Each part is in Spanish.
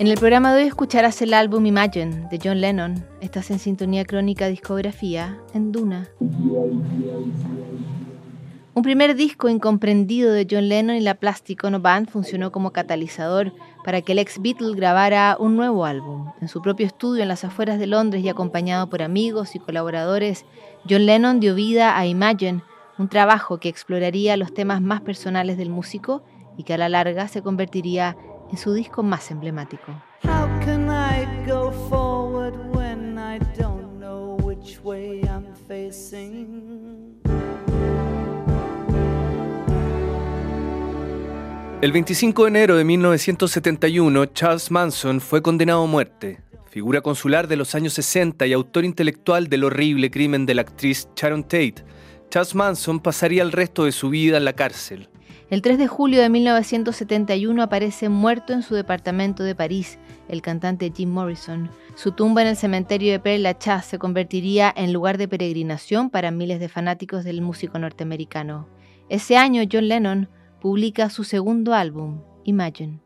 En el programa de hoy escucharás el álbum Imagine de John Lennon. Estás en sintonía crónica discografía en Duna. Un primer disco incomprendido de John Lennon y la Plastic Ono Band funcionó como catalizador para que el ex Beatle grabara un nuevo álbum. En su propio estudio en las afueras de Londres y acompañado por amigos y colaboradores, John Lennon dio vida a Imagine, un trabajo que exploraría los temas más personales del músico y que a la larga se convertiría en su disco más emblemático. El 25 de enero de 1971, Charles Manson fue condenado a muerte, figura consular de los años 60 y autor intelectual del horrible crimen de la actriz Sharon Tate. Charles Manson pasaría el resto de su vida en la cárcel. El 3 de julio de 1971 aparece muerto en su departamento de París el cantante Jim Morrison. Su tumba en el cementerio de Père Lachaise se convertiría en lugar de peregrinación para miles de fanáticos del músico norteamericano. Ese año John Lennon publica su segundo álbum, Imagine.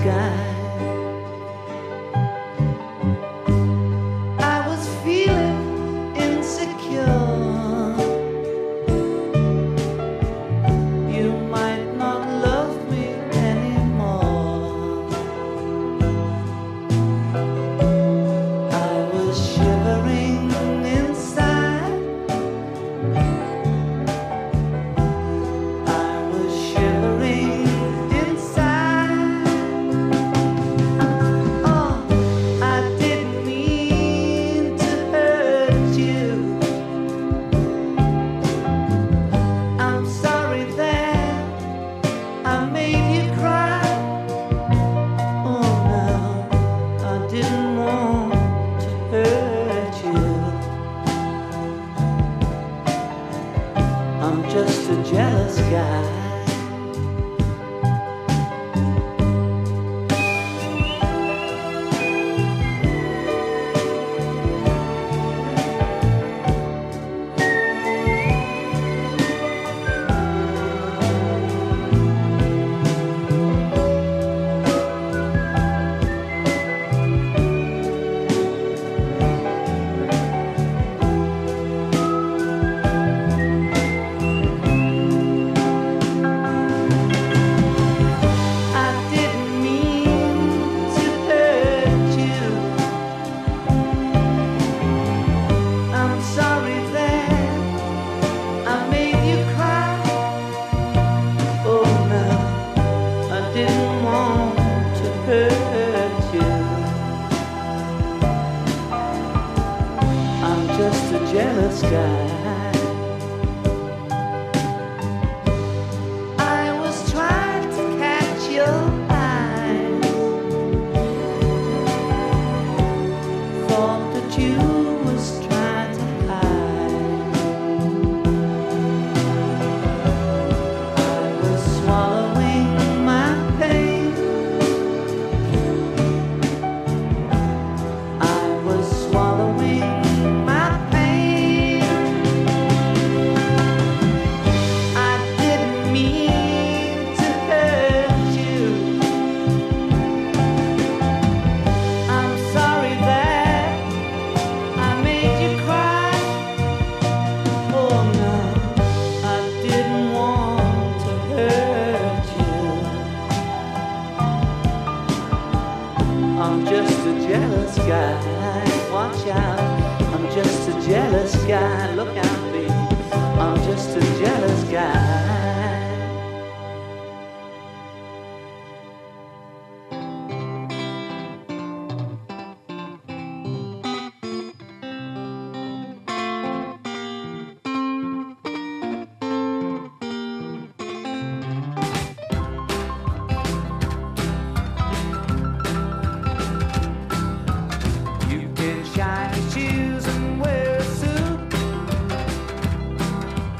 sky.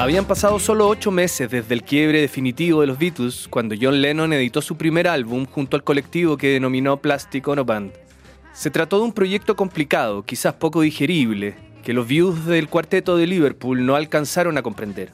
Habían pasado solo ocho meses desde el quiebre definitivo de los Beatles cuando John Lennon editó su primer álbum junto al colectivo que denominó Plastic Ono Band. Se trató de un proyecto complicado, quizás poco digerible, que los views del cuarteto de Liverpool no alcanzaron a comprender.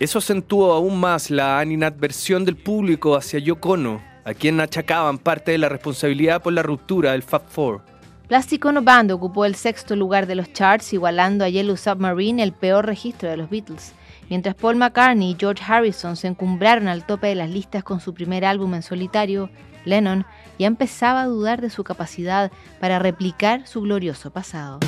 Eso acentuó aún más la animadversión del público hacia Yoko Ono, a quien achacaban parte de la responsabilidad por la ruptura del Fab Four. Plastic Ono Band ocupó el sexto lugar de los charts, igualando a Yellow Submarine, el peor registro de los Beatles. Mientras Paul McCartney y George Harrison se encumbraron al tope de las listas con su primer álbum en solitario, Lennon ya empezaba a dudar de su capacidad para replicar su glorioso pasado.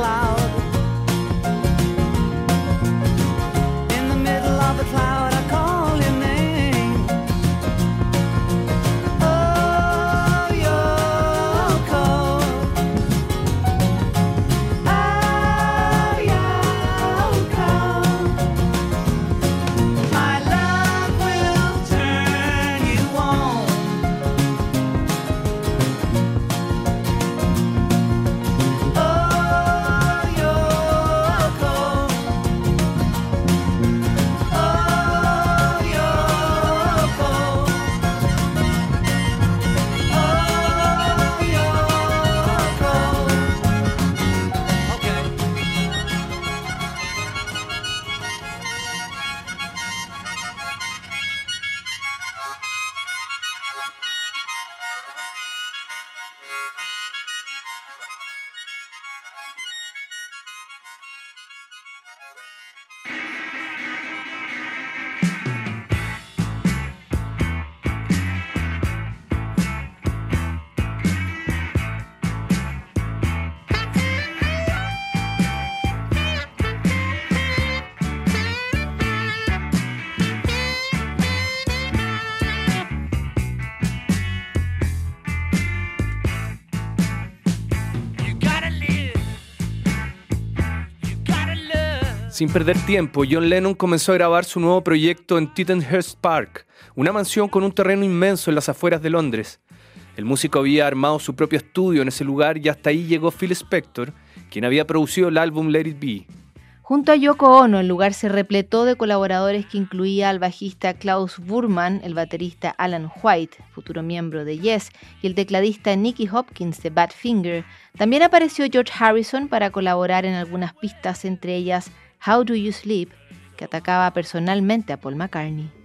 cloud. Sin perder tiempo, John Lennon comenzó a grabar su nuevo proyecto en Tittenhurst Park, una mansión con un terreno inmenso en las afueras de Londres. El músico había armado su propio estudio en ese lugar y hasta ahí llegó Phil Spector, quien había producido el álbum Let It Be. Junto a Yoko Ono, el lugar se repletó de colaboradores que incluía al bajista Klaus Burman, el baterista Alan White, futuro miembro de Yes, y el tecladista Nicky Hopkins de Badfinger. También apareció George Harrison para colaborar en algunas pistas, entre ellas How Do You Sleep, que atacaba personalmente a Paul McCartney.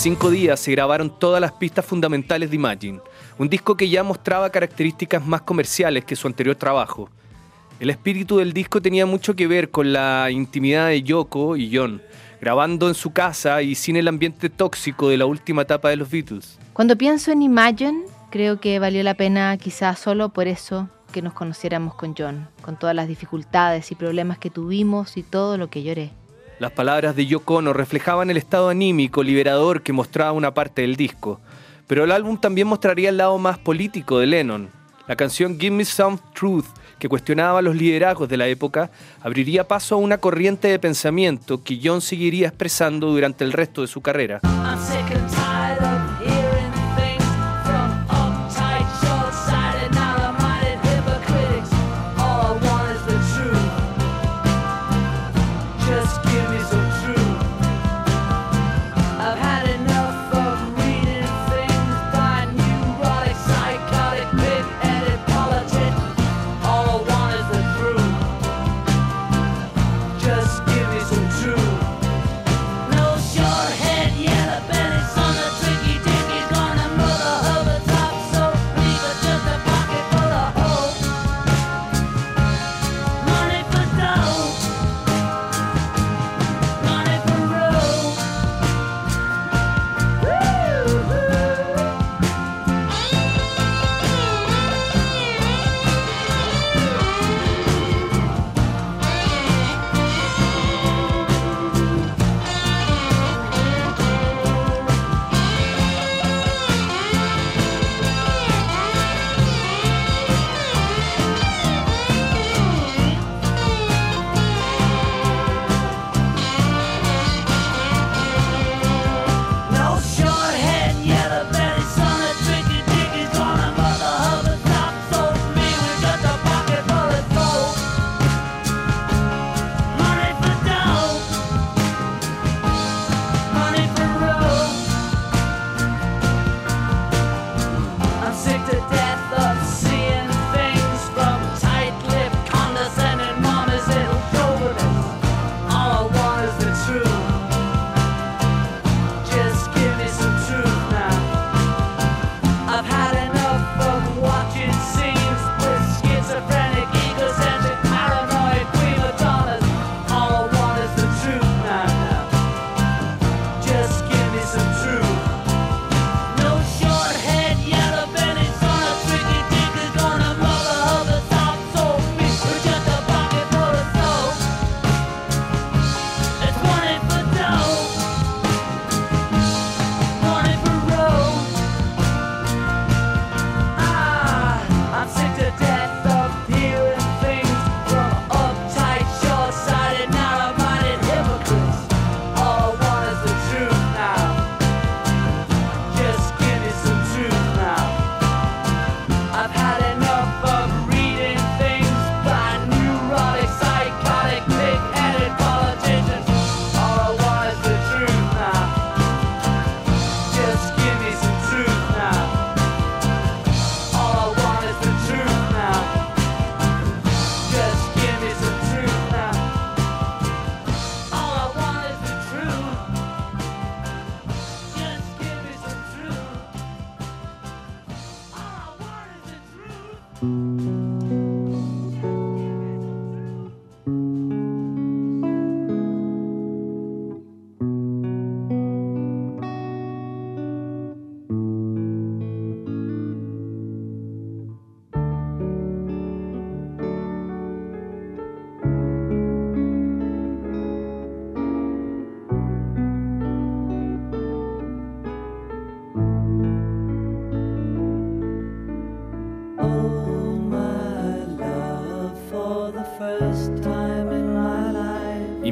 Cinco días se grabaron todas las pistas fundamentales de Imagine, un disco que ya mostraba características más comerciales que su anterior trabajo. El espíritu del disco tenía mucho que ver con la intimidad de Yoko y John, grabando en su casa y sin el ambiente tóxico de la última etapa de los Beatles. Cuando pienso en Imagine, creo que valió la pena quizás solo por eso que nos conociéramos con John, con todas las dificultades y problemas que tuvimos y todo lo que lloré. Las palabras de Yoko Ono reflejaban el estado anímico liberador que mostraba una parte del disco, pero el álbum también mostraría el lado más político de Lennon. La canción Give Me Some Truth, que cuestionaba los liderazgos de la época, abriría paso a una corriente de pensamiento que John seguiría expresando durante el resto de su carrera.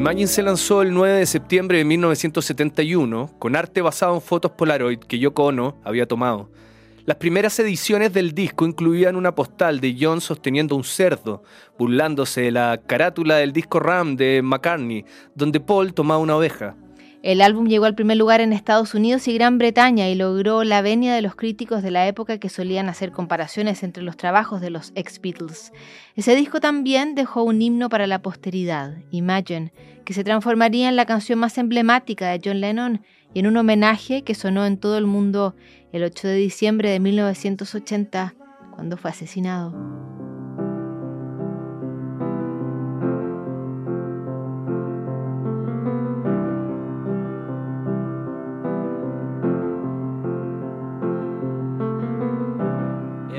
Imagine se lanzó el 9 de septiembre de 1971 con arte basado en fotos Polaroid que Yoko Ono había tomado. Las primeras ediciones del disco incluían una postal de John sosteniendo un cerdo, burlándose de la carátula del disco Ram de McCartney, donde Paul tomaba una oveja. El álbum llegó al primer lugar en Estados Unidos y Gran Bretaña y logró la venia de los críticos de la época que solían hacer comparaciones entre los trabajos de los ex Beatles. Ese disco también dejó un himno para la posteridad, Imagine, que se transformaría en la canción más emblemática de John Lennon y en un homenaje que sonó en todo el mundo el 8 de diciembre de 1980, cuando fue asesinado.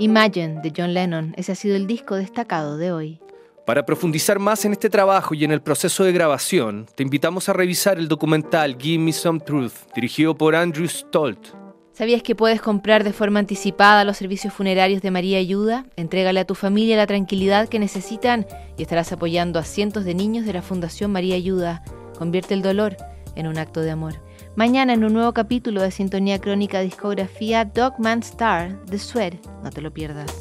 Imagine de John Lennon, ese ha sido el disco destacado de hoy. Para profundizar más en este trabajo y en el proceso de grabación, te invitamos a revisar el documental Give Me Some Truth, dirigido por Andrew Stolt. ¿Sabías que puedes comprar de forma anticipada los servicios funerarios de María Ayuda? Entrégale a tu familia la tranquilidad que necesitan y estarás apoyando a cientos de niños de la Fundación María Ayuda. Convierte el dolor en un acto de amor. Mañana en un nuevo capítulo de Sintonía Crónica Discografía Dogman Star de Sued. No te lo pierdas.